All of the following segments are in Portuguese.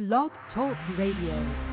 Blog Talk Radio.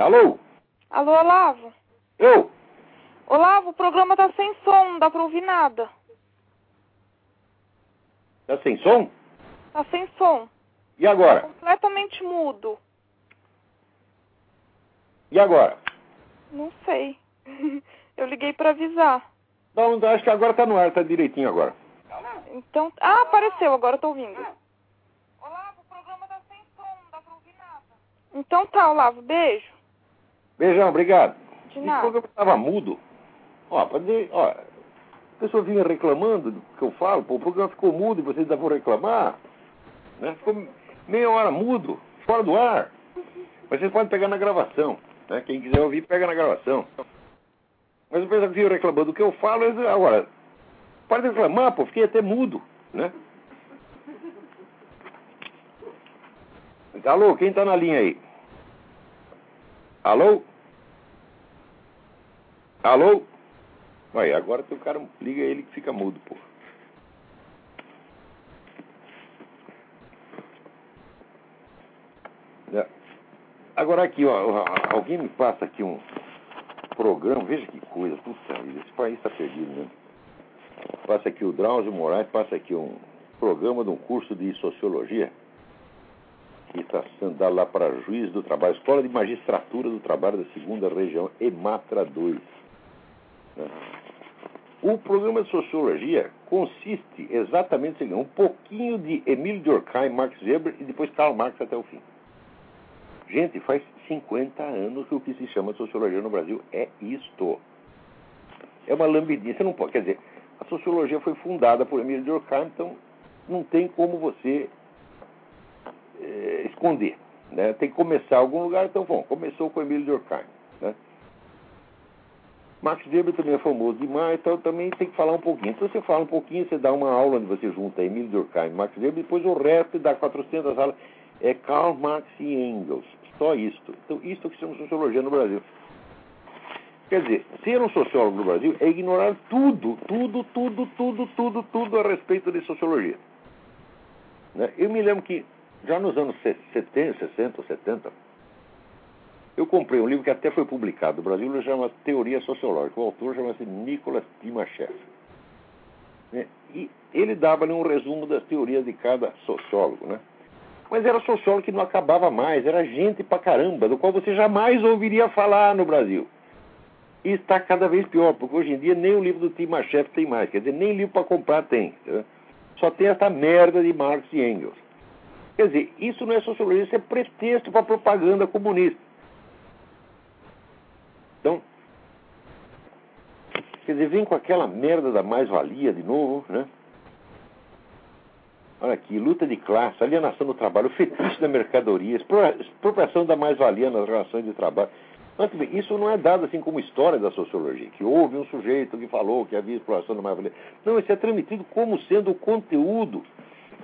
Alô? Alô, Olavo? Eu? Olavo, o programa tá sem som, não dá pra ouvir nada. Tá sem som? Tá sem som. E agora? Completamente mudo. E agora? Não sei. Eu liguei pra avisar. Não, não, acho que agora tá no ar, tá direitinho agora. Então. Ah, apareceu, agora eu tô ouvindo. Olavo, o programa tá sem som, não dá pra ouvir nada. Então tá, Olavo, beijo. Beijão, obrigado. De nada. programa tava mudo. Ó, pode dizer, ó, a pessoa vinha reclamando do que eu falo, pô, o programa ficou mudo e vocês ainda vão reclamar. Né? Ficou meia hora mudo, fora do ar. Mas vocês podem pegar na gravação. Né? Quem quiser ouvir, pega na gravação. Mas o pessoal vinha reclamando do que eu falo, eles, agora, para de reclamar, pô, fiquei até mudo, né? Alô, quem tá na linha aí? Alô? Alô? Aí, agora tem o cara liga ele que fica mudo, pô. É. Agora aqui, ó, alguém me passa aqui um programa, veja que coisa, puta vida, esse país está perdido, né? Passa aqui o Drauzio Moraes, passa aqui um programa de um curso de sociologia que está sendo dado lá para juiz do trabalho, Escola de Magistratura do Trabalho da Segunda Região, EMATRA 2. O programa de sociologia consiste exatamente em um pouquinho de Emílio Durkheim, Max Weber e depois Karl Marx até o fim. Gente, faz 50 anos que o que se chama sociologia no Brasil é isto. É uma lambidinha. Você não pode, quer dizer, a sociologia foi fundada por Emílio Durkheim, então não tem como você eh, esconder. Né? Tem que começar em algum lugar, então, bom, começou com Emílio Durkheim. Max Weber também é famoso demais, então também tem que falar um pouquinho. Então você fala um pouquinho, você dá uma aula onde você junta Emílio Durkheim Max Weber, depois o resto dá 400 aulas. É Karl Marx e Engels. Só isto. Então, isto é que chama sociologia no Brasil. Quer dizer, ser um sociólogo no Brasil é ignorar tudo, tudo, tudo, tudo, tudo, tudo a respeito de sociologia. Né? Eu me lembro que já nos anos 70, 60, 70, eu comprei um livro que até foi publicado no Brasil, chama Teoria Sociológica. O autor chama-se Nicolas Timachev. Né? E ele dava um resumo das teorias de cada sociólogo, né? Mas era sociólogo que não acabava mais, era gente pra caramba, do qual você jamais ouviria falar no Brasil. E está cada vez pior, porque hoje em dia nem o livro do Timachev tem mais, quer dizer, nem livro para comprar tem. entendeu? Só tem essa merda de Marx e Engels. Quer dizer, isso não é sociologia, isso é pretexto para propaganda comunista. Então, quer dizer, vem com aquela merda da mais-valia de novo, né? Olha aqui, luta de classe, alienação do trabalho, fetiche da mercadoria, expro- expropriação da mais-valia nas relações de trabalho. Isso não é dado assim como história da sociologia, que houve um sujeito que falou que havia exploração da mais-valia. Não, isso é transmitido como sendo o conteúdo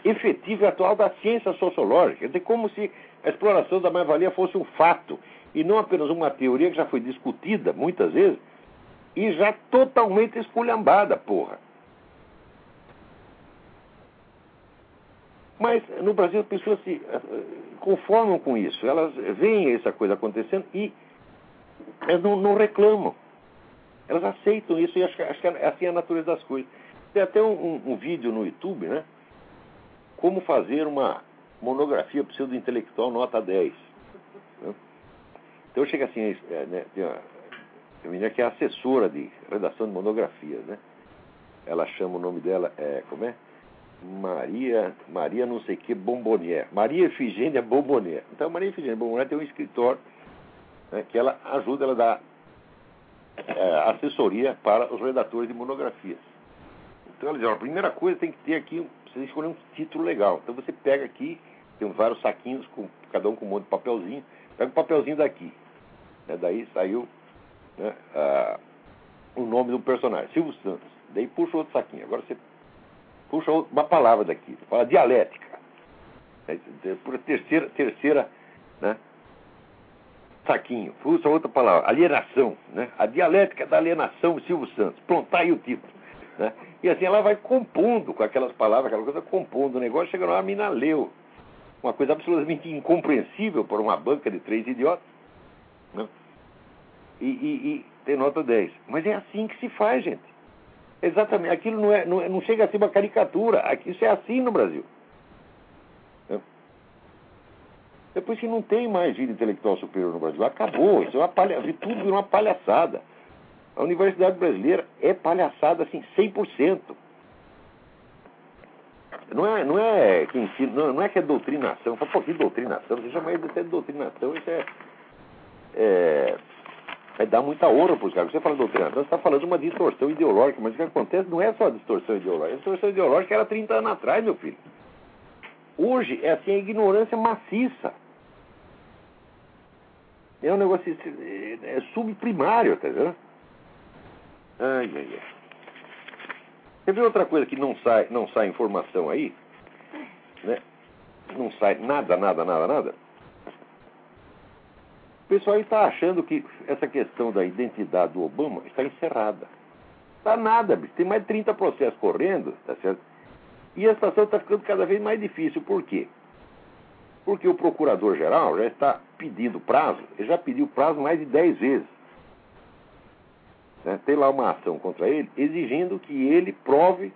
efetivo e atual da ciência sociológica. Dizer, como se a exploração da mais-valia fosse um fato e não apenas uma teoria que já foi discutida muitas vezes e já totalmente esculhambada, porra. Mas no Brasil as pessoas se eh, conformam com isso. Elas veem essa coisa acontecendo e elas não, não reclamam. Elas aceitam isso e acho que, acho que é assim a natureza das coisas. Tem até um, um- um vídeo no YouTube, né? Como fazer uma monografia pseudo-intelectual nota 10. Então chega assim, é, né, tem uma, uma menina que é assessora de redação de monografias, né? Ela chama o nome dela, é, como é? Maria, Maria não sei que Bombonier. Maria Efigênia Bombonier. Então, Maria Efigênia Bombonier tem um escritório né, que ela ajuda, ela dá é, assessoria para os redatores de monografias. Então, ela diz, a primeira coisa tem que ter aqui, um- você escolher um título legal. Então, você pega aqui, tem vários saquinhos, com, cada um com um monte de papelzinho, pega o papelzinho daqui. Né, daí saiu né, o nome do personagem, Silvio Santos. Daí puxa outro saquinho. Agora você puxa uma palavra daqui, fala dialética. Por terceira, terceira né, saquinho, puxa outra palavra, alienação. Né? A dialética da alienação Silvio Santos. Pronto, tá aí o título. Né? E assim ela vai compondo com aquelas palavras, aquela coisa, compondo o negócio, chega lá, a mina leu. Uma coisa absolutamente incompreensível por uma banca de três idiotas. Né? E, e, e, tem nota 10. Mas é assim que se faz, gente. Exatamente. Aquilo não, é, não, é, não chega a ser uma caricatura. Aqui, isso é assim no Brasil. Né? Depois que não tem mais vida intelectual superior no Brasil. Acabou. Isso é uma palha... Tudo virou uma palhaçada. A universidade brasileira é palhaçada, assim, 100%. Não é, não é que não, não é que é doutrinação. Fala, pô, que doutrinação? Você chama isso de doutrinação, isso é, é, é dar muita honra para os caras. Você fala doutrinação, você está falando de uma distorção ideológica, mas o que acontece não é só distorção ideológica. A distorção ideológica era 30 anos atrás, meu filho. Hoje é assim a ignorância maciça. É um negócio é, é subprimário, tá vendo? Ai, ai, ai. Quer ver outra coisa que não sai, não sai informação aí? Né? Não sai nada, nada, nada, nada. O pessoal está achando que essa questão da identidade do Obama está encerrada. Está nada, bicho. Tem mais de 30 processos correndo, tá certo? E a situação está ficando cada vez mais difícil. Por quê? Porque o procurador-geral já está pedindo prazo, ele já pediu prazo mais de 10 vezes né, tem lá uma ação contra ele, exigindo que ele prove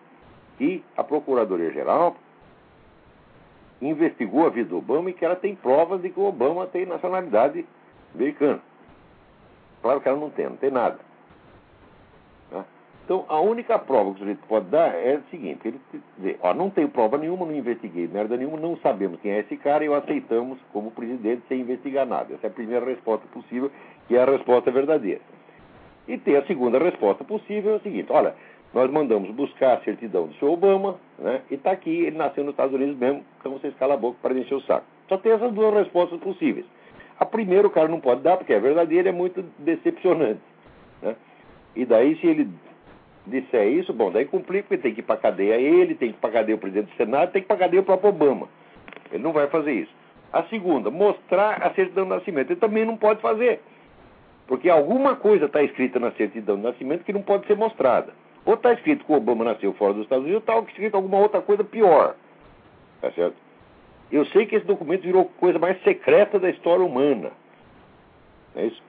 que a Procuradoria-Geral investigou a vida do Obama e que ela tem provas de que o Obama tem nacionalidade americana. Claro que ela não tem, não tem nada. Né? Então, a única prova que o sujeito pode dar é o seguinte: ele dizer, ó, não tenho prova nenhuma, não investiguei merda nenhuma, não sabemos quem é esse cara e o aceitamos como presidente sem investigar nada. Essa é a primeira resposta possível, que é a resposta verdadeira. E tem a segunda resposta possível, é o seguinte, olha, nós mandamos buscar a certidão do senhor Obama, né, e está aqui, ele nasceu nos Estados Unidos mesmo, então vocês calam a boca para encher o saco. Só tem essas duas respostas possíveis. A primeira o cara não pode dar, porque é verdadeira é muito decepcionante. Né? E daí, se ele disser isso, bom, daí complica, porque tem que ir para cadeia ele, tem que ir para cadeia o presidente do Senado, tem que ir para cadeia o próprio Obama. Ele não vai fazer isso. A segunda, mostrar a certidão do nascimento. Ele também não pode fazer. Porque alguma coisa está escrita na certidão de nascimento que não pode ser mostrada. Ou está escrito que o Obama nasceu fora dos Estados Unidos, ou está escrito alguma outra coisa pior. Tá certo? Eu sei que esse documento virou coisa mais secreta da história humana. É isso?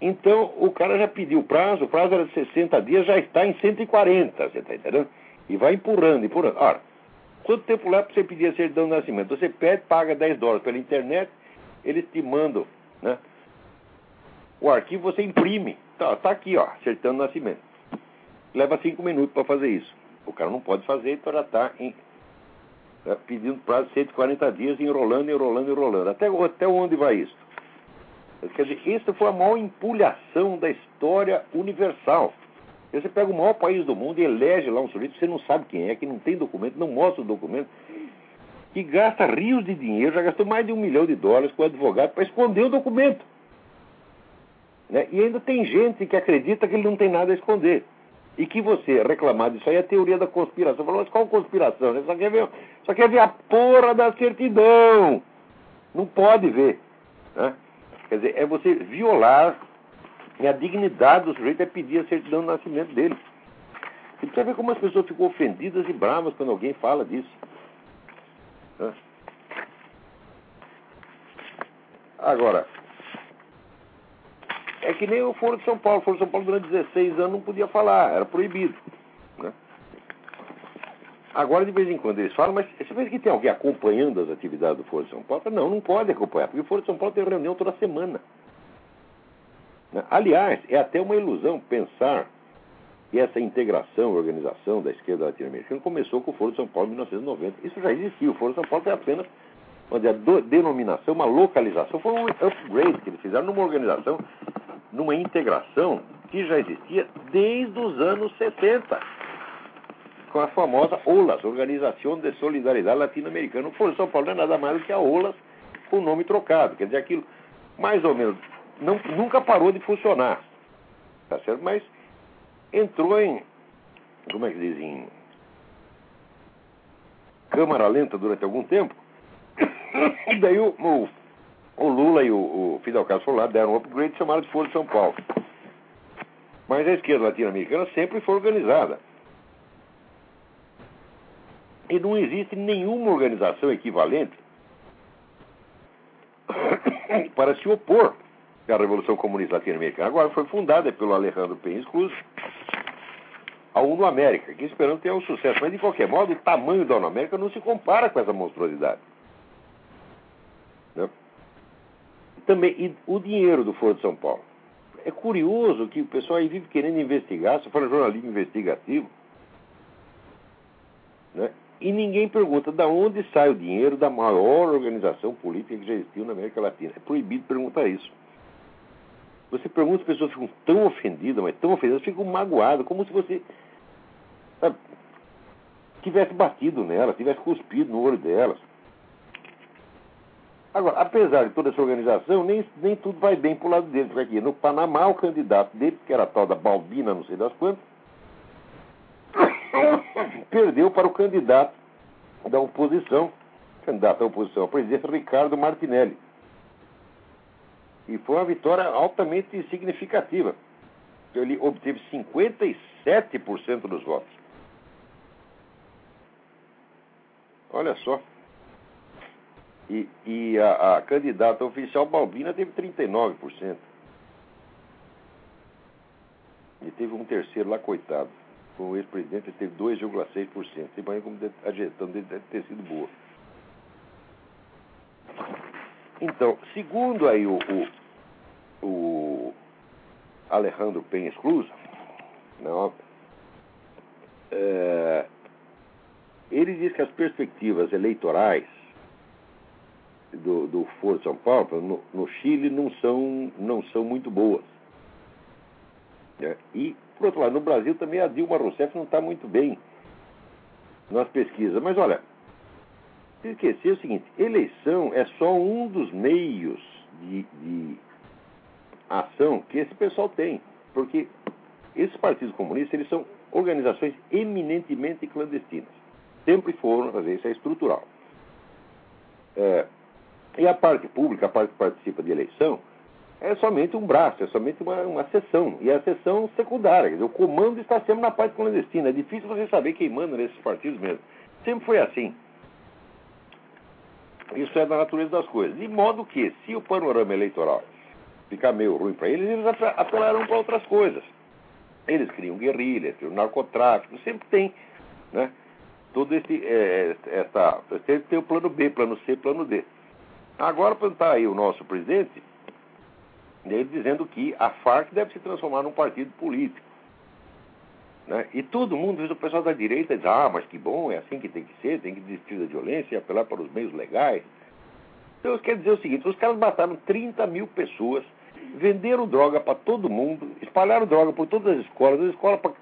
Então, o cara já pediu prazo, o prazo era de 60 dias, já está em 140, você está entendendo? E vai empurrando, empurrando. Ora, quanto tempo leva para você pedir a certidão de nascimento? Você pede, paga 10 dólares pela internet, eles te mandam né, o arquivo, você imprime. Tá, tá aqui, ó, acertando o nascimento. Leva cinco minutos para fazer isso. O cara não pode fazer, então já está né, pedindo prazo de 140 dias, enrolando, enrolando, enrolando. Até, até onde vai isso? Quer dizer, isso foi a maior empulhação da história universal. Você pega o maior país do mundo e elege lá um sujeito que você não sabe quem é, que não tem documento, não mostra o documento que gasta rios de dinheiro, já gastou mais de um milhão de dólares com o advogado para esconder o documento. Né? E ainda tem gente que acredita que ele não tem nada a esconder. E que você reclamar disso aí é teoria da conspiração. Falou, mas qual conspiração? Né? Só, quer ver, só quer ver a porra da certidão. Não pode ver. Né? Quer dizer, é você violar a dignidade do sujeito é pedir a certidão do nascimento dele. Você vê como as pessoas ficam ofendidas e bravas quando alguém fala disso. Agora, é que nem o Foro de São Paulo. O Foro de São Paulo durante 16 anos não podia falar, era proibido. Né? Agora, de vez em quando, eles falam, mas você vê que tem alguém acompanhando as atividades do Foro de São Paulo? Não, não pode acompanhar, porque o Foro de São Paulo tem reunião toda semana. Né? Aliás, é até uma ilusão pensar que essa integração, organização da esquerda latino-americana começou com o Foro de São Paulo em 1990. Isso já existia. O Foro de São Paulo foi apenas uma denominação, uma localização, foi um upgrade que eles fizeram numa organização, numa integração que já existia desde os anos 60, com a famosa OLAS, Organização de Solidariedade Latino-Americana. O Foro de São Paulo não é nada mais do que a OLAS com o nome trocado. Quer dizer, aquilo mais ou menos não, nunca parou de funcionar. Tá certo? Mas entrou em, como é que diz, em câmara lenta durante algum tempo. E daí o, o, o Lula e o, o, Fidel Castro foram lá, deram um upgrade e chamaram de Foro de São Paulo. Mas a esquerda latino-americana sempre foi organizada. E não existe nenhuma organização equivalente para se opor à Revolução Comunista Latino-Americana. Agora foi fundada pelo Alejandro Penha Cruz, a Uno América, que esperando ter um sucesso. Mas, de qualquer modo, o tamanho da Uno América não se compara com essa monstruosidade. Né? Também, o dinheiro do Foro de São Paulo. É curioso que o pessoal aí vive querendo investigar, se for jornalismo investigativo, né? e ninguém pergunta de onde sai o dinheiro da maior organização política que já existiu na América Latina. É proibido perguntar isso. Você pergunta, as pessoas ficam tão ofendidas, mas tão ofendidas, ficam magoadas, como se você sabe, tivesse batido nelas, tivesse cuspido no olho delas. Agora, apesar de toda essa organização, nem, nem tudo vai bem para o lado deles. Porque no Panamá, o candidato dele, que era a tal da Balbina, não sei das quantas, perdeu para o candidato da oposição, candidato da oposição à presidência, Ricardo Martinelli. E foi uma vitória altamente significativa. Ele obteve 57% dos votos. Olha só. E, e a, a, candidata oficial Balbina teve 39%. E teve um terceiro lá, coitado. Com o ex-presidente, ele teve 2,6%. Você imagina como a gestão dele deve ter sido boa. Então, segundo aí o, o, o Alejandro Penha Cruz, não, é, ele diz que as perspectivas eleitorais do, do Foro São Paulo no, no, Chile não são, não são muito boas. É, e, por outro lado, no Brasil também a Dilma Rousseff não está muito bem nas pesquisas. Mas olha, esquecer o seguinte: eleição é só um dos meios de, de ação que esse pessoal tem. Porque esses partidos comunistas eles são organizações eminentemente clandestinas. Sempre foram, fazer isso é estrutural. É, e a parte pública, a parte que participa de eleição, é somente um braço, é somente uma, uma sessão. E é a sessão secundária. Quer dizer, o comando está sempre na parte clandestina. É difícil você saber quem manda nesses partidos mesmo. Sempre foi assim. Isso é da natureza das coisas. De modo que, se o panorama eleitoral ficar meio ruim para eles, eles apelarão para outras coisas. Eles criam guerrilhas, criam narcotráfico, sempre tem, né? Todo esse, é, essa, sempre tem o plano B, plano C, plano D. Agora está aí o nosso presidente, ele dizendo que a Farc deve se transformar num partido político. Né? E todo mundo, o pessoal da direita diz, ah, mas que bom, é assim que tem que ser, tem que desistir da violência e apelar para os meios legais. Então, quer dizer o seguinte, os caras mataram 30 mil pessoas, venderam droga para todo mundo, espalharam droga por todas as escolas, escola pra,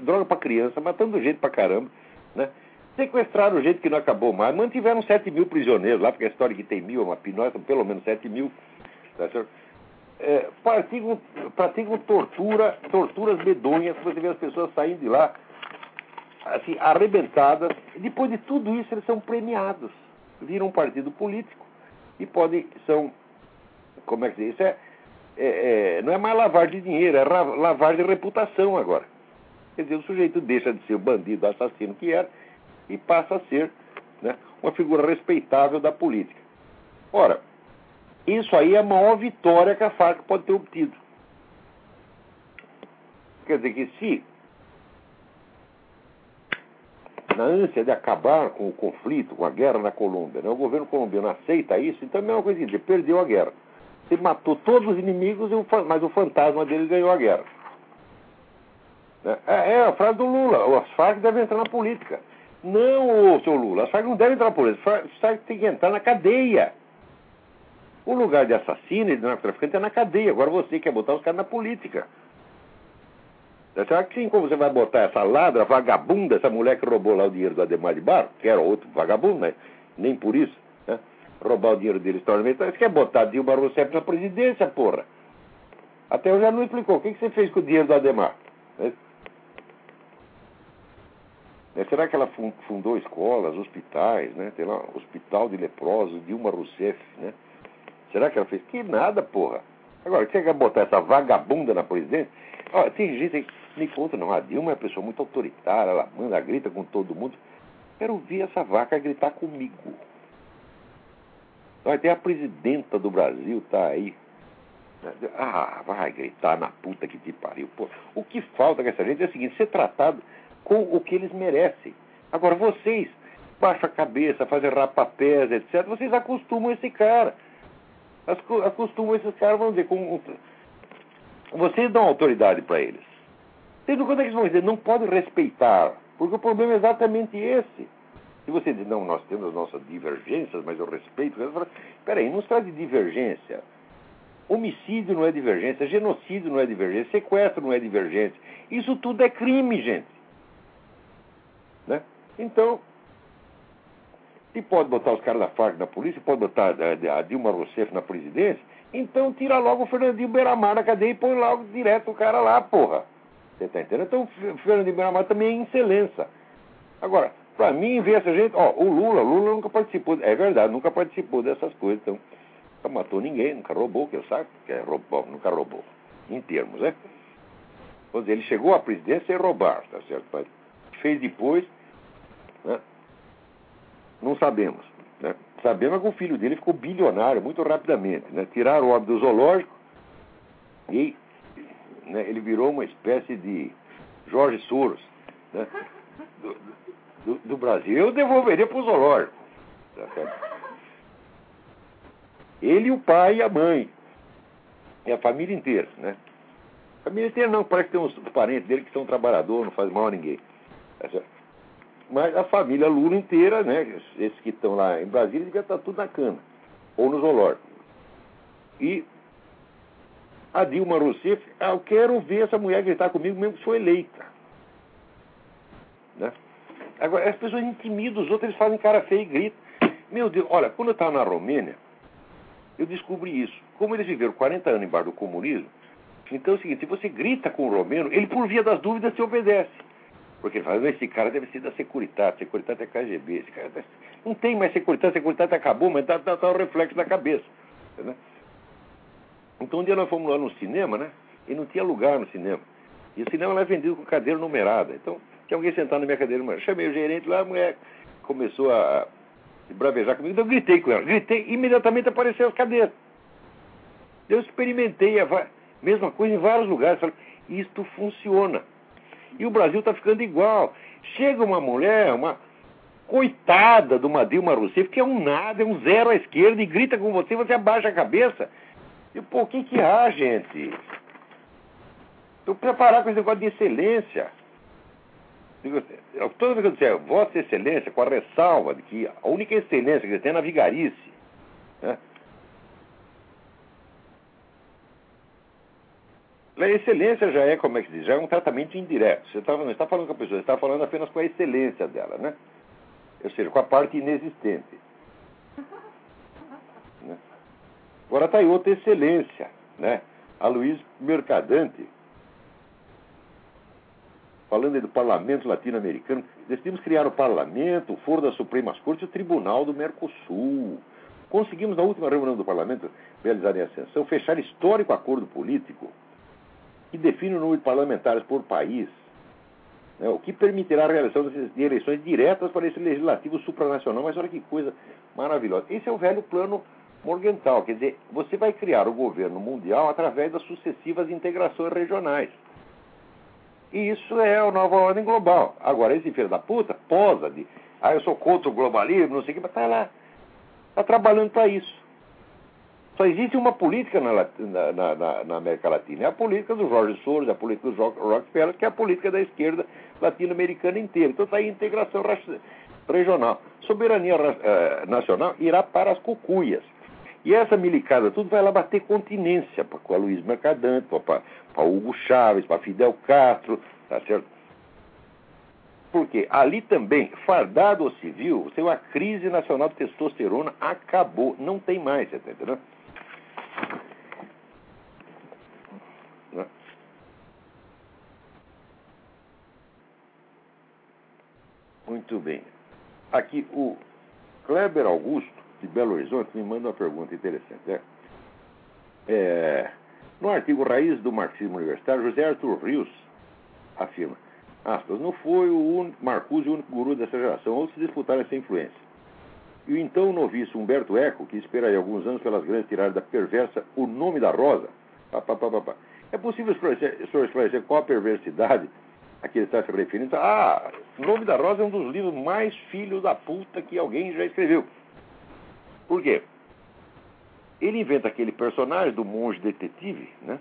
droga para criança, matando gente para caramba, né? Sequestraram o jeito que não acabou mais, mantiveram 7 mil prisioneiros lá, porque a história que tem mil é uma pinóia, pelo menos 7 mil. Tá certo? é, praticam, praticam tortura, torturas medonhas, você vê as pessoas saindo de lá, assim, arrebentadas. Depois de tudo isso, eles são premiados. Viram um partido político e podem, são, como é que diz? Isso é, é, é, não é mais lavar de dinheiro, é lavar de reputação agora. Quer dizer, o sujeito deixa de ser o bandido, assassino que era, e passa a ser né, uma figura respeitável da política. Ora, isso aí é a maior vitória que a FARC pode ter obtido. Quer dizer que se, na ânsia de acabar com o conflito, com a guerra na Colômbia, né, o governo colombiano aceita isso, então é a mesma coisa que dizer, perdeu a guerra. Você matou todos os inimigos, mas o fantasma dele ganhou a guerra. Né? É, é a frase do Lula, as Farc devem entrar na política. Não, seu Lula, as Farc não devem entrar na política, as Farc tem que entrar na cadeia. O lugar de assassino e de narcotraficante é na cadeia. Agora você quer botar os caras na política. Será que sim, como você vai botar essa ladra, vagabunda, essa mulher que roubou lá o dinheiro do Ademar de Barro, que era outro vagabundo, né? Nem por isso, né? Roubar o dinheiro dele historicamente. Você quer botar Dilma Rousseff na presidência, porra? Até eu já não explicou. O que, que você fez com o dinheiro do Ademar? Né? Será que ela fundou escolas, hospitais, né? Tem lá, Hospital de Leprosos, Dilma Rousseff, né? Será que ela fez? Que nada, porra. Agora, você quer botar essa vagabunda na presidência? Olha, tem gente que me conta, não, a Dilma é uma pessoa muito autoritária, ela manda, grita com todo mundo. Quero ouvir essa vaca gritar comigo. Ter a presidenta do Brasil, tá aí. Ah, vai gritar na puta que te pariu. Pô, o que falta com essa gente é o seguinte, ser tratado com o que eles merecem. Agora, vocês baixam a cabeça, fazem rapapés, etc., vocês acostumam esse cara. Acostumam esses caras, vamos dizer, com... Vocês dão autoridade para eles. Não quando é que eles vão dizer, não pode respeitar, porque o problema é exatamente esse. Se você diz, não, nós temos nossas divergências, mas eu respeito. Peraí, não se trata de divergência. Homicídio não é divergência, genocídio não é divergência, sequestro não é divergência. Isso tudo é crime, gente. Né? Então, se pode botar os caras da FARC na polícia, pode botar a Dilma Rousseff na presidência, então tira logo o Fernandinho Beiramar da cadeia e põe logo direto o cara lá, porra. Você tá entendendo? Então o Fernandinho Beiramar também é excelência. Agora, para mim, ver essa gente, ó, o Lula, Lula nunca participou, é verdade, nunca participou dessas coisas, então, nunca matou ninguém, nunca roubou, que eu saiba, que é roubou, nunca roubou, em termos, né? Vamos dizer, ele chegou à presidência sem roubar, tá certo? Mas fez depois, né? Não sabemos, né? Sabemos que o filho dele ficou bilionário muito rapidamente, né? Tiraram o homem do zoológico e né, ele virou uma espécie de Jorge Soros, né? Do, do, do Brasil, eu devolveria para o zoológico. Tá Ele, o pai e a mãe. E a família inteira, né? A família inteira não, parece que tem uns parentes dele que são trabalhadores, não faz mal a ninguém. Tá Mas a família Lula inteira, né? Esses que estão lá em Brasília, devia estar tudo na cana. Ou no zoológico. E a Dilma Rousseff, ah, eu quero ver essa mulher gritar comigo mesmo que foi eleita. Né? Agora, as pessoas intimidam os outros, eles fazem cara feia e gritam. Meu Deus, olha, quando eu estava na Romênia, eu descobri isso. Como eles viveram 40 anos embaixo do comunismo, então é o seguinte, se você grita com o romeno, ele por via das dúvidas te obedece. Porque ele fala, esse cara deve ser da Securitate, Securitate é KGB, esse cara deve... não tem mais Securitate, Securitate acabou, mas está tá, tá o reflexo na cabeça. Né? Então um dia nós fomos lá no cinema, né? E não tinha lugar no cinema. E o cinema lá é vendido com cadeira numerada. Então tinha alguém sentado na minha cadeira, mas chamei o gerente lá, a mulher começou a bravejar comigo, então eu gritei com ela. Gritei, imediatamente apareceu as cadeiras. Eu experimentei a mesma coisa em vários lugares. Falei, isto funciona. E o Brasil está ficando igual. Chega uma mulher, uma coitada do uma Dilma Rousseff, que é um nada, é um zero à esquerda, e grita com você, você abaixa a cabeça. E, pô, o que que há, gente? Estou preparado com esse negócio de excelência. Toda vez que eu disser Vossa Excelência, com a ressalva de que a única excelência que eles têm é na vigarice. Né? A excelência já é, como é que se diz, já é um tratamento indireto. Você tá, não está falando com a pessoa, você está falando apenas com a excelência dela, né? Ou seja, com a parte inexistente. Né? Agora está aí outra excelência, né? A Luiz Mercadante falando do parlamento latino-americano, decidimos criar o parlamento, o foro das Supremas Cortes e o Tribunal do Mercosul. Conseguimos, na última reunião do parlamento, realizada em Ascensão, fechar histórico acordo político que define o número de parlamentares por país, né, o que permitirá a realização de eleições diretas para esse legislativo supranacional. Mas olha que coisa maravilhosa. Esse é o velho plano Morgenthau, quer dizer, você vai criar o governo mundial através das sucessivas integrações regionais. E isso é a nova ordem global. Agora, esse filho da puta posa de, ah, eu sou contra o globalismo, não sei o que, mas tá lá. Está trabalhando para isso. Só existe uma política na, na, na, na, América Latina. É a política do Jorge Soros, é a política do Rockefeller, que é a política da esquerda latino-americana inteira. Então está aí integração regional. Soberania uh, nacional irá para as cucuias. E essa milicada tudo vai lá bater continência para a Luiz Mercadante, para Hugo Chávez, para Fidel Castro, tá certo? Porque ali também, fardado ou civil, tem uma crise nacional de testosterona acabou, não tem mais, você tá entendendo? Muito bem. Aqui o Kleber Augusto de Belo Horizonte me manda uma pergunta interessante. Né? É, no artigo Raiz do Marxismo Universitário, José Arthur Rios afirma, aspas, não foi o único, Marcuse o único guru dessa geração, outros disputaram essa influência. E o então noviço Humberto Eco, que esperaria alguns anos pelas grandes tiradas da perversa O Nome da Rosa. Pá, pá, pá, é possível esclarecer, esclarecer qual a perversidade a que ele está se referindo? Ah, O Nome da Rosa é um dos livros mais filhos da puta que alguém já escreveu. Por quê? Ele inventa aquele personagem do monge detetive, né?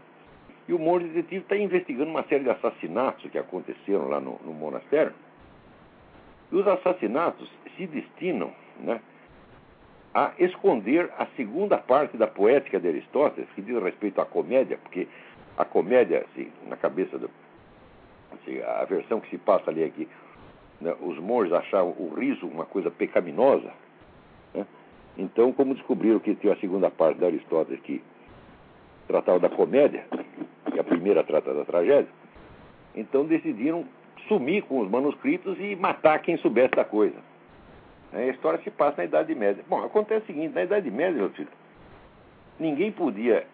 E o monge detetive está investigando uma série de assassinatos que aconteceram lá no, no monastério. E os assassinatos se destinam né, a esconder a segunda parte da poética de Aristóteles, que diz respeito à comédia, porque a comédia, assim, na cabeça do. Assim, a versão que se passa ali aqui, né, os monges achavam o riso uma coisa pecaminosa. Né? Então, como descobriram que tinha a segunda parte de Aristóteles que tratava da comédia, e a primeira trata da tragédia, então decidiram sumir com os manuscritos e matar quem soubesse da coisa. A história se passa na Idade Média. Bom, acontece o seguinte, na Idade Média, meu filho, ninguém podia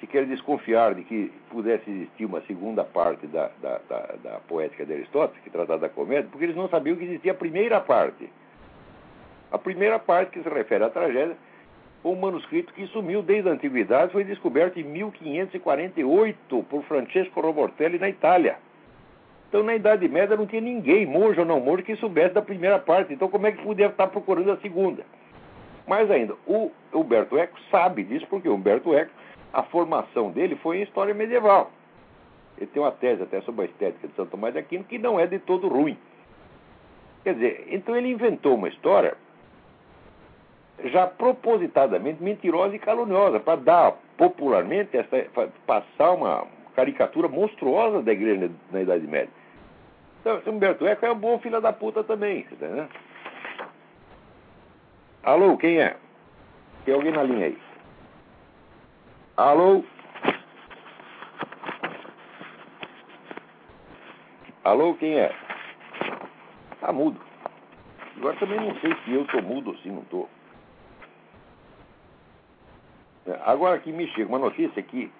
sequer desconfiar de que pudesse existir uma segunda parte da, da, da, da poética de Aristóteles, que tratava da comédia, porque eles não sabiam que existia a primeira parte. A primeira parte, que se refere à tragédia, um manuscrito que sumiu desde a antiguidade, foi descoberto em 1548 por Francesco Robortelli na Itália. Então, na Idade Média, não tinha ninguém, monge ou não monge, que soubesse da primeira parte. Então, como é que podia estar procurando a segunda? Mais ainda, o Humberto Eco sabe disso, porque o Humberto Eco, a formação dele foi em história medieval. Ele tem uma tese até sobre a estética de Santo Tomás de Aquino, que não é de todo ruim. Quer dizer, então ele inventou uma história já propositadamente mentirosa e caluniosa, para dar popularmente, essa, passar uma caricatura monstruosa da igreja na Idade Média. Então, Humberto Eco é um bom filho da puta também, né? Alô, quem é? Tem alguém na linha aí? Alô? Alô, quem é? Tá mudo. Agora também não sei se eu tô mudo ou se não tô. Agora aqui me chega uma notícia que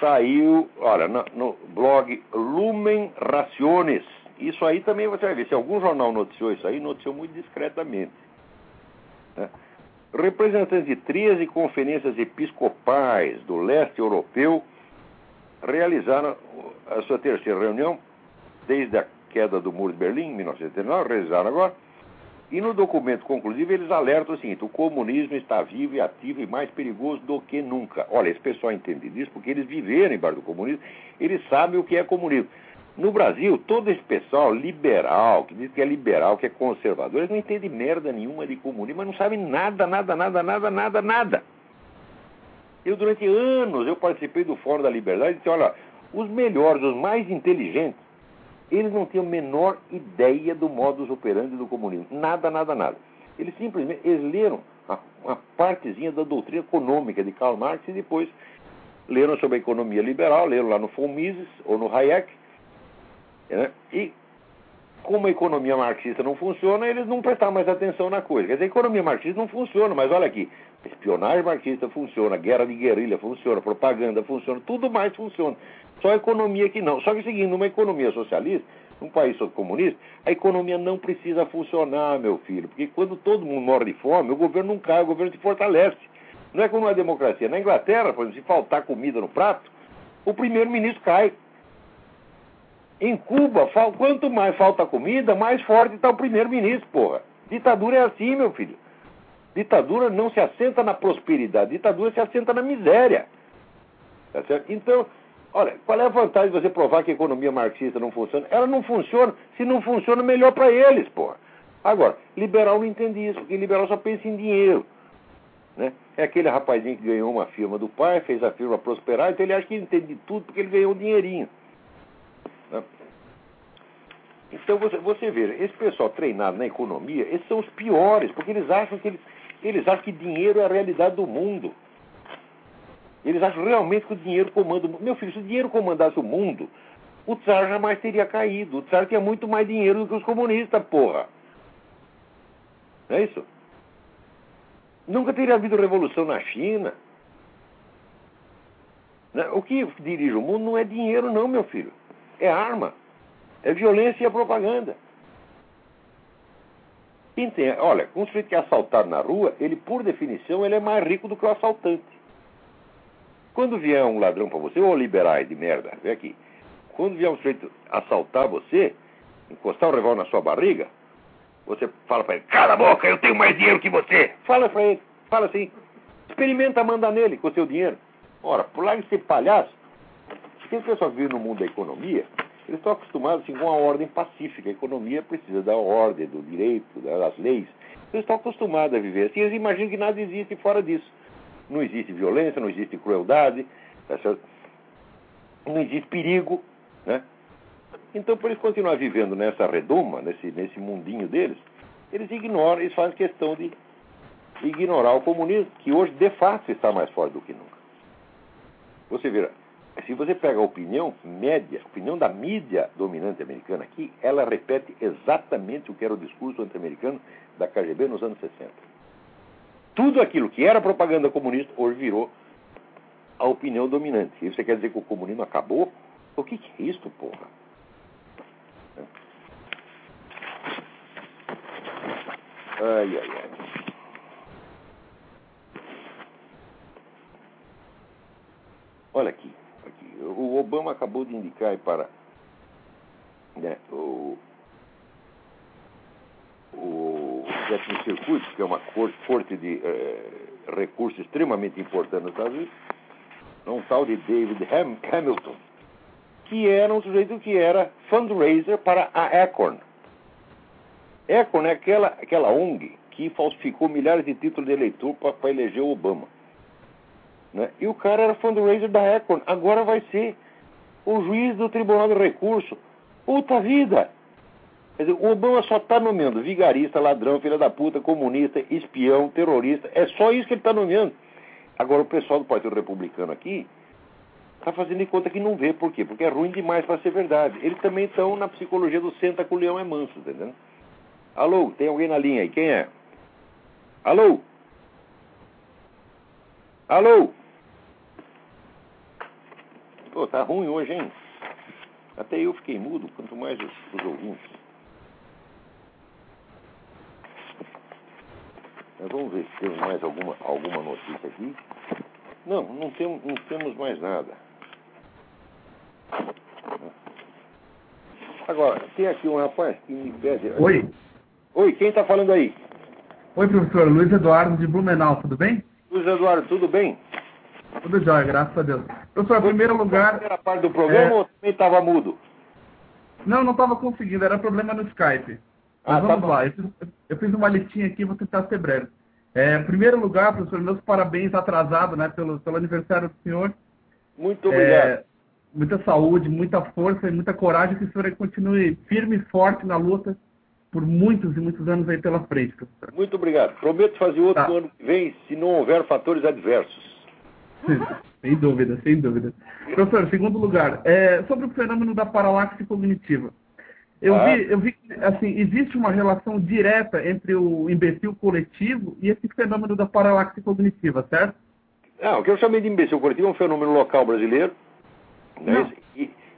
saiu, olha, no, no, blog Lumen Raciones. Isso aí também você vai ver. Se algum jornal noticiou isso aí, noticiou muito discretamente. Né? Representantes de 13 conferências episcopais do leste europeu realizaram a sua terceira reunião desde a queda do Muro de Berlim, em 1979, realizaram agora e no documento conclusivo eles alertam o seguinte: o comunismo está vivo e ativo e mais perigoso do que nunca. Olha, esse pessoal entende disso porque eles viveram embaixo do comunismo, eles sabem o que é comunismo. No Brasil, todo esse pessoal liberal, que diz que é liberal, que é conservador, eles não entendem merda nenhuma de comunismo, mas não sabem nada, nada, nada, nada, nada, nada. Eu, durante anos, eu participei do Fórum da Liberdade e disse, olha, os melhores, os mais inteligentes, eles não tinham a menor ideia do modus operandi do comunismo. Nada, nada, nada. Eles simplesmente eles leram uma partezinha da doutrina econômica de Karl Marx e depois leram sobre a economia liberal, leram lá no von Mises ou no Hayek. Né? E como a economia marxista não funciona, eles não prestaram mais atenção na coisa. Quer dizer, a economia marxista não funciona, mas olha aqui, espionagem marxista funciona, guerra de guerrilha funciona, propaganda funciona, tudo mais funciona. Só a economia que não. Só que, seguindo, numa economia socialista, num país comunista, a economia não precisa funcionar, meu filho. Porque quando todo mundo morre de fome, o governo não cai, o governo se fortalece. Não é como na democracia. Na Inglaterra, por exemplo, se faltar comida no prato, o primeiro-ministro cai. Em Cuba, quanto mais falta comida, mais forte está o primeiro-ministro, porra. Ditadura é assim, meu filho. Ditadura não se assenta na prosperidade, ditadura se assenta na miséria. Tá certo? Então, Olha, qual é a vantagem de você provar que a economia marxista não funciona? Ela não funciona. Se não funciona, melhor para eles, pô. Agora, liberal não entende isso, porque liberal só pensa em dinheiro. Né? É aquele rapazinho que ganhou uma firma do pai, fez a firma prosperar, então ele acha que entende de tudo porque ele ganhou um dinheirinho. Né? Então você, você vê, esse pessoal treinado na economia, esses são os piores, porque eles acham que eles, eles acham que dinheiro é a realidade do mundo. Eles acham realmente que o dinheiro comanda o mundo. Meu filho, se o dinheiro comandasse o mundo, o Tsar jamais teria caído. O Tsar tinha muito mais dinheiro do que os comunistas, porra. Não é isso? Nunca teria havido revolução na China. Né? O que dirige o mundo não é dinheiro, não, meu filho. É arma. É violência e a propaganda. Quem tem, olha, um sujeito que é assaltado na rua, ele, por definição, ele é mais rico do que o assaltante. Quando vier um ladrão para você, ou liberar de merda, vem aqui. Quando vier um sujeito assaltar você, encostar o revólver na sua barriga, você fala para ele, cala a boca, eu tenho mais dinheiro que você. Fala para ele, fala assim. Experimenta mandar nele com o seu dinheiro. Ora, por lá ser palhaço, as pessoas vivem no mundo da economia, eles estão acostumados assim, com a ordem pacífica. A economia precisa da ordem, do direito, das leis. Eles estão acostumados a viver assim. Eles imaginam que nada existe fora disso. Não existe violência, não existe crueldade, tá não existe perigo. Né? Então, por eles continuar vivendo nessa redoma, nesse, nesse mundinho deles, eles ignoram, eles fazem questão de ignorar o comunismo, que hoje de fato está mais forte do que nunca. Você vê, se você pega a opinião média, a opinião da mídia dominante americana aqui, ela repete exatamente o que era o discurso anti-americano da KGB nos anos 60. Tudo aquilo que era propaganda comunista hoje virou a opinião dominante. E você quer dizer que o comunismo acabou? O que, que é isso, porra? Ai, ai, ai. Olha aqui o Obama acabou de indicar para né, o, o Sétimo Circuito, que é uma corte de eh, recursos extremamente importante nos Estados Unidos, um tal de David Ham Hamilton, que era um sujeito que era fundraiser para a Acorn. Acorn é aquela, aquela ONG que falsificou milhares de títulos de eleitor para eleger o Obama. Né? E o cara era fundraiser da Econ. Agora vai ser o juiz do Tribunal de Recurso. Puta vida! Quer dizer, o Obama só está nomeando vigarista, ladrão, filha da puta, comunista, espião, terrorista. É só isso que ele está nomeando. Agora, o pessoal do Partido Republicano aqui está fazendo de conta que não vê. Por quê? Porque é ruim demais para ser verdade. Eles também estão na psicologia do senta com o leão é manso, entendeu? Alô, tem alguém na linha aí? Quem é? Alô? Alô? Pô, tá ruim hoje, hein? Até eu fiquei mudo, quanto mais os, os ouvintes. Mas vamos ver se temos mais alguma, alguma notícia aqui. Não, não, tem, não temos mais nada. Agora, tem aqui um rapaz que me pede. Oi. Oi, quem está falando aí? Oi, professor. Luiz Eduardo de Blumenau, tudo bem? Luiz Eduardo, tudo bem? Tudo jóia, graças a Deus. Professor, em primeiro lugar. Primeira parte do programa é... ou também estava mudo? Não, não estava conseguindo, era problema no Skype. Ah, vamos tá lá, eu fiz, eu fiz, uma listinha aqui, vou tentar ser breve. É, em primeiro lugar, professor, meus parabéns atrasado né, pelo, pelo aniversário do senhor. Muito obrigado. É, muita saúde, muita força e muita coragem que o senhor continue firme e forte na luta por muitos e muitos anos aí pela frente, professor. Muito obrigado. Prometo fazer outro tá. ano que vem, se não houver fatores adversos. sem dúvida, sem dúvida. Professor, segundo lugar, é, sobre o fenômeno da paralaxe cognitiva. Eu, ah. vi, eu vi que assim, existe uma relação direta entre o imbecil coletivo e esse fenômeno da paralaxe cognitiva, certo? Não, o que eu chamei de imbecil coletivo é um fenômeno local brasileiro. Né?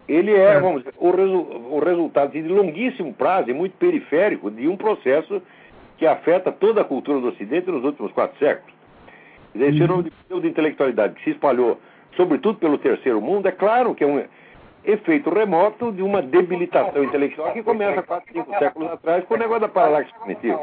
Ele é, é. vamos dizer, o, resu o resultado de longuíssimo prazo e muito periférico de um processo que afeta toda a cultura do Ocidente nos últimos quatro séculos. Esse fenômeno de pseudo-intelectualidade que se espalhou, sobretudo pelo terceiro mundo, é claro que é um efeito remoto de uma debilitação intelectual que começa quatro, cinco séculos atrás com o negócio da paralaxe cognitiva.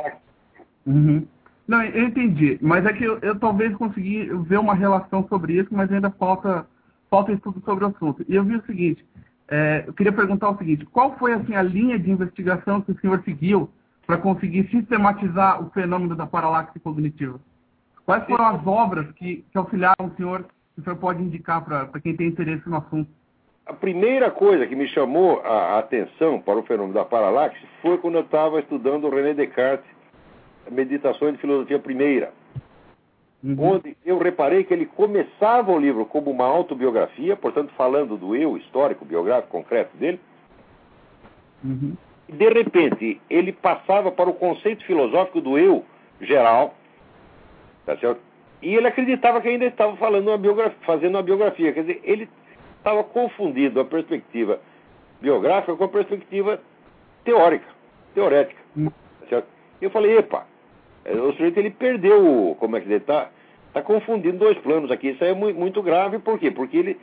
Uhum. Não, eu entendi, mas é que eu, eu, talvez consegui ver uma relação sobre isso, mas ainda falta, falta estudo sobre o assunto. E eu vi o seguinte, é, eu queria perguntar o seguinte, qual foi assim, a linha de investigação que o senhor seguiu para conseguir sistematizar o fenômeno da paralaxe cognitiva? Quais foram as obras que, que auxiliaram o senhor, que o senhor pode indicar para quem tem interesse no assunto? A primeira coisa que me chamou a atenção para o fenômeno da paralaxe foi quando eu estava estudando o René Descartes, Meditações de Filosofia Primeira, uhum. onde eu reparei que ele começava o livro como uma autobiografia, portanto, falando do eu histórico, biográfico, concreto dele, uhum. e de repente ele passava para o conceito filosófico do eu geral, Tá certo? E ele acreditava que ainda estava falando uma biografia, fazendo uma biografia. Quer dizer, ele estava confundindo a perspectiva biográfica com a perspectiva teórica, teorética. Hum. Certo? Eu falei, epa, é, o sujeito ele perdeu, como é que ele está? Está confundindo dois planos aqui. Isso aí é muito, grave, por quê? Porque ele,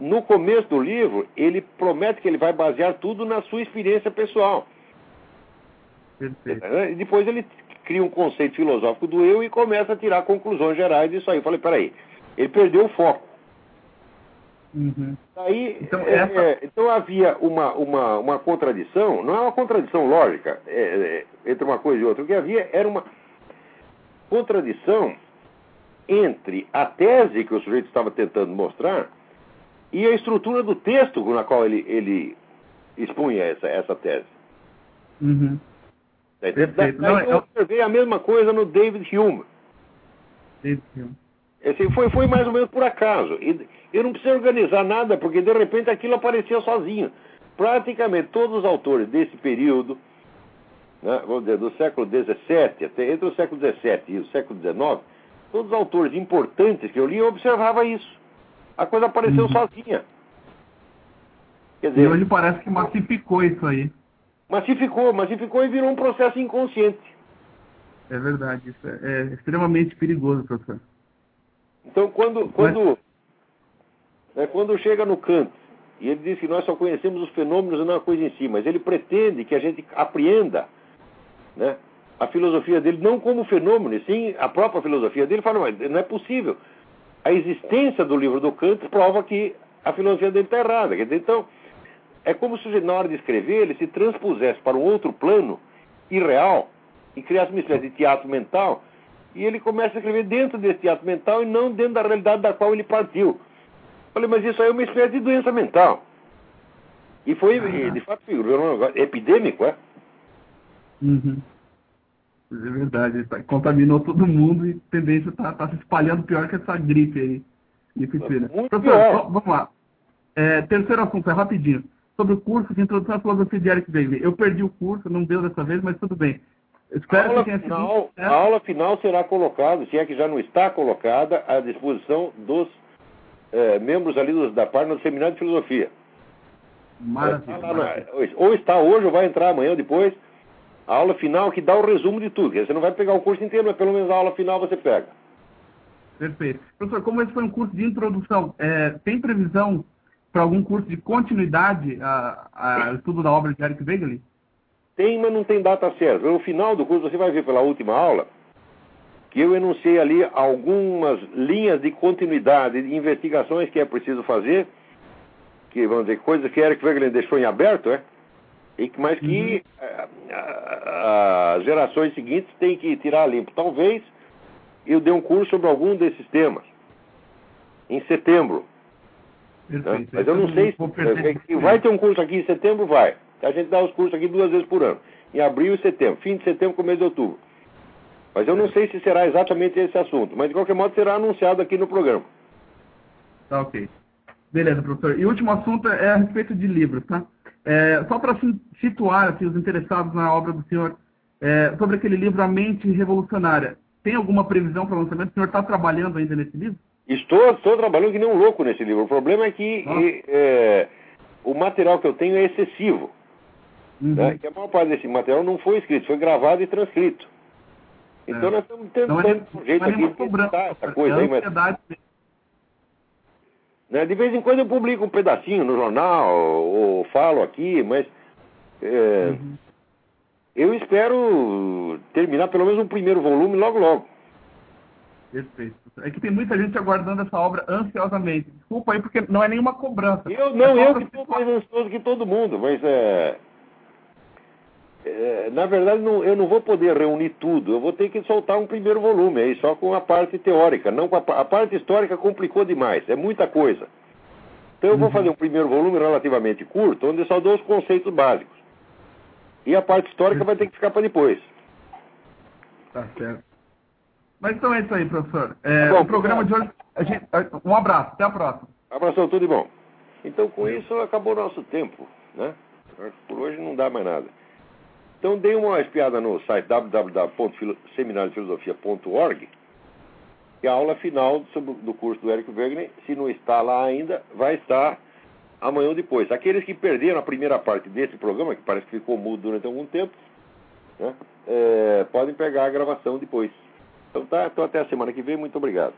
no começo do livro, ele promete que ele vai basear tudo na sua experiência pessoal. Perfeito. E depois ele cria um conceito filosófico do eu e começa a tirar conclusões gerais disso aí. Eu falei, peraí, ele perdeu o foco. Uhum. Aí, então, é, essa... é, então, havia uma, uma, uma contradição, não é uma contradição lógica é, é, entre uma coisa e outra, o que havia era uma contradição entre a tese que o sujeito estava tentando mostrar e a estrutura do texto na qual ele, ele expunha essa, essa tese. Uhum. Daí, daí não, eu observei a mesma coisa no David Hume. David Hume. Assim, foi, foi mais ou menos por acaso. E eu não precisei organizar nada, porque de repente aquilo apareceu sozinho. Praticamente todos os autores desse período, né, vamos dizer, do século XVII, até entre o século XVII e o século XIX, todos os autores importantes que eu li, eu observava isso. A coisa apareceu uhum. sozinha. Quer dizer, e hoje parece que massificou isso aí. Massificou, massificou e virou um processo inconsciente. É verdade, isso é, é extremamente perigoso, professor. Então, quando, quando, é, quando chega no Kant, e ele diz que nós só conhecemos os fenômenos e não a coisa em si, mas ele pretende que a gente apreenda né, a filosofia dele não como fenômeno, e sim a própria filosofia dele. Fala, mas não é possível. A existência do livro do Kant prova que a filosofia dele está errada. Então, é como se na hora de escrever ele se transpusesse para um outro plano irreal e criasse uma espécie de teatro mental e ele começa a escrever dentro desse teatro mental e não dentro da realidade da qual ele partiu. Falei, mas isso aí é uma espécie de doença mental. E foi, ah. de fato, um epidêmico, é? Uhum. É verdade, tá, contaminou todo mundo e a tendência está tá se espalhando pior que essa gripe aí. Gripe Professor, vamos lá. É, terceiro assunto, é rapidinho. Sobre o curso de introdução à filosofia de Eric David. Eu perdi o curso, não deu dessa vez, mas tudo bem. Espero a aula, que final, a aula final será colocada, se é que já não está colocada, à disposição dos é, membros ali dos, da página do Seminário de Filosofia. Maravilha, tá maravilha. Ou está hoje ou vai entrar amanhã ou depois. A aula final que dá o resumo de tudo. Você não vai pegar o curso inteiro, mas pelo menos a aula final você pega. Perfeito. Professor, como esse foi um curso de introdução, é, tem previsão para algum curso de continuidade ao estudo da obra de Eric Wegelin? Tem, mas não tem data certa. No final do curso, você vai ver pela última aula que eu enunciei ali algumas linhas de continuidade, de investigações que é preciso fazer, que vamos dizer, coisas que Eric Wegelin deixou em aberto, é? E que, mas que uhum. as gerações seguintes têm que tirar limpo. Talvez eu dê um curso sobre algum desses temas em setembro. Né? Mas eu não sei se vai ter um curso aqui em setembro, vai. A gente dá os cursos aqui duas vezes por ano, em abril e setembro, fim de setembro, começo de outubro. Mas eu não sei se será exatamente esse assunto, mas de qualquer modo será anunciado aqui no programa. Tá ok. Beleza, professor. E o último assunto é a respeito de livros, tá? É, só para situar assim, os interessados na obra do senhor, é, sobre aquele livro A Mente Revolucionária, tem alguma previsão para lançamento? O senhor está trabalhando ainda nesse livro? Estou, estou trabalhando que nem um louco nesse livro. O problema é que é, o material que eu tenho é excessivo. Uhum. Né? Que a maior parte desse material não foi escrito, foi gravado e transcrito. Então é. nós estamos tentando é, um jeito aqui de editar essa coisa aí, mas. Né? De vez em quando eu publico um pedacinho no jornal, ou, ou falo aqui, mas é, uhum. eu espero terminar pelo menos um primeiro volume logo logo. Perfeito. É que tem muita gente aguardando essa obra ansiosamente. Desculpa aí, porque não é nenhuma cobrança. Eu não, é eu que estou mais ansioso que todo mundo, mas é, é, na verdade, não, eu não vou poder reunir tudo. Eu vou ter que soltar um primeiro volume aí, só com a parte teórica. Não a, a, parte histórica complicou demais, é muita coisa. Então eu vou uhum. fazer um primeiro volume relativamente curto, onde eu só dou os conceitos básicos. E a parte histórica vai ter que ficar para depois. Tá certo. Mas então é isso aí, professor. É, tá bom, o programa de hoje. Gente, um abraço, até a próxima. Abração, tudo de bom. Então com isso acabou o nosso tempo, né? Por hoje não dá mais nada. Então dei uma espiada no site www.seminariofilosofia.org que a aula final do curso do Eric Wegener, se não está lá ainda, vai estar amanhã ou depois. Aqueles que perderam a primeira parte desse programa, que parece que ficou mudo durante algum tempo, né, é, podem pegar a gravação depois. Então tá, então até a semana que vem, muito obrigado.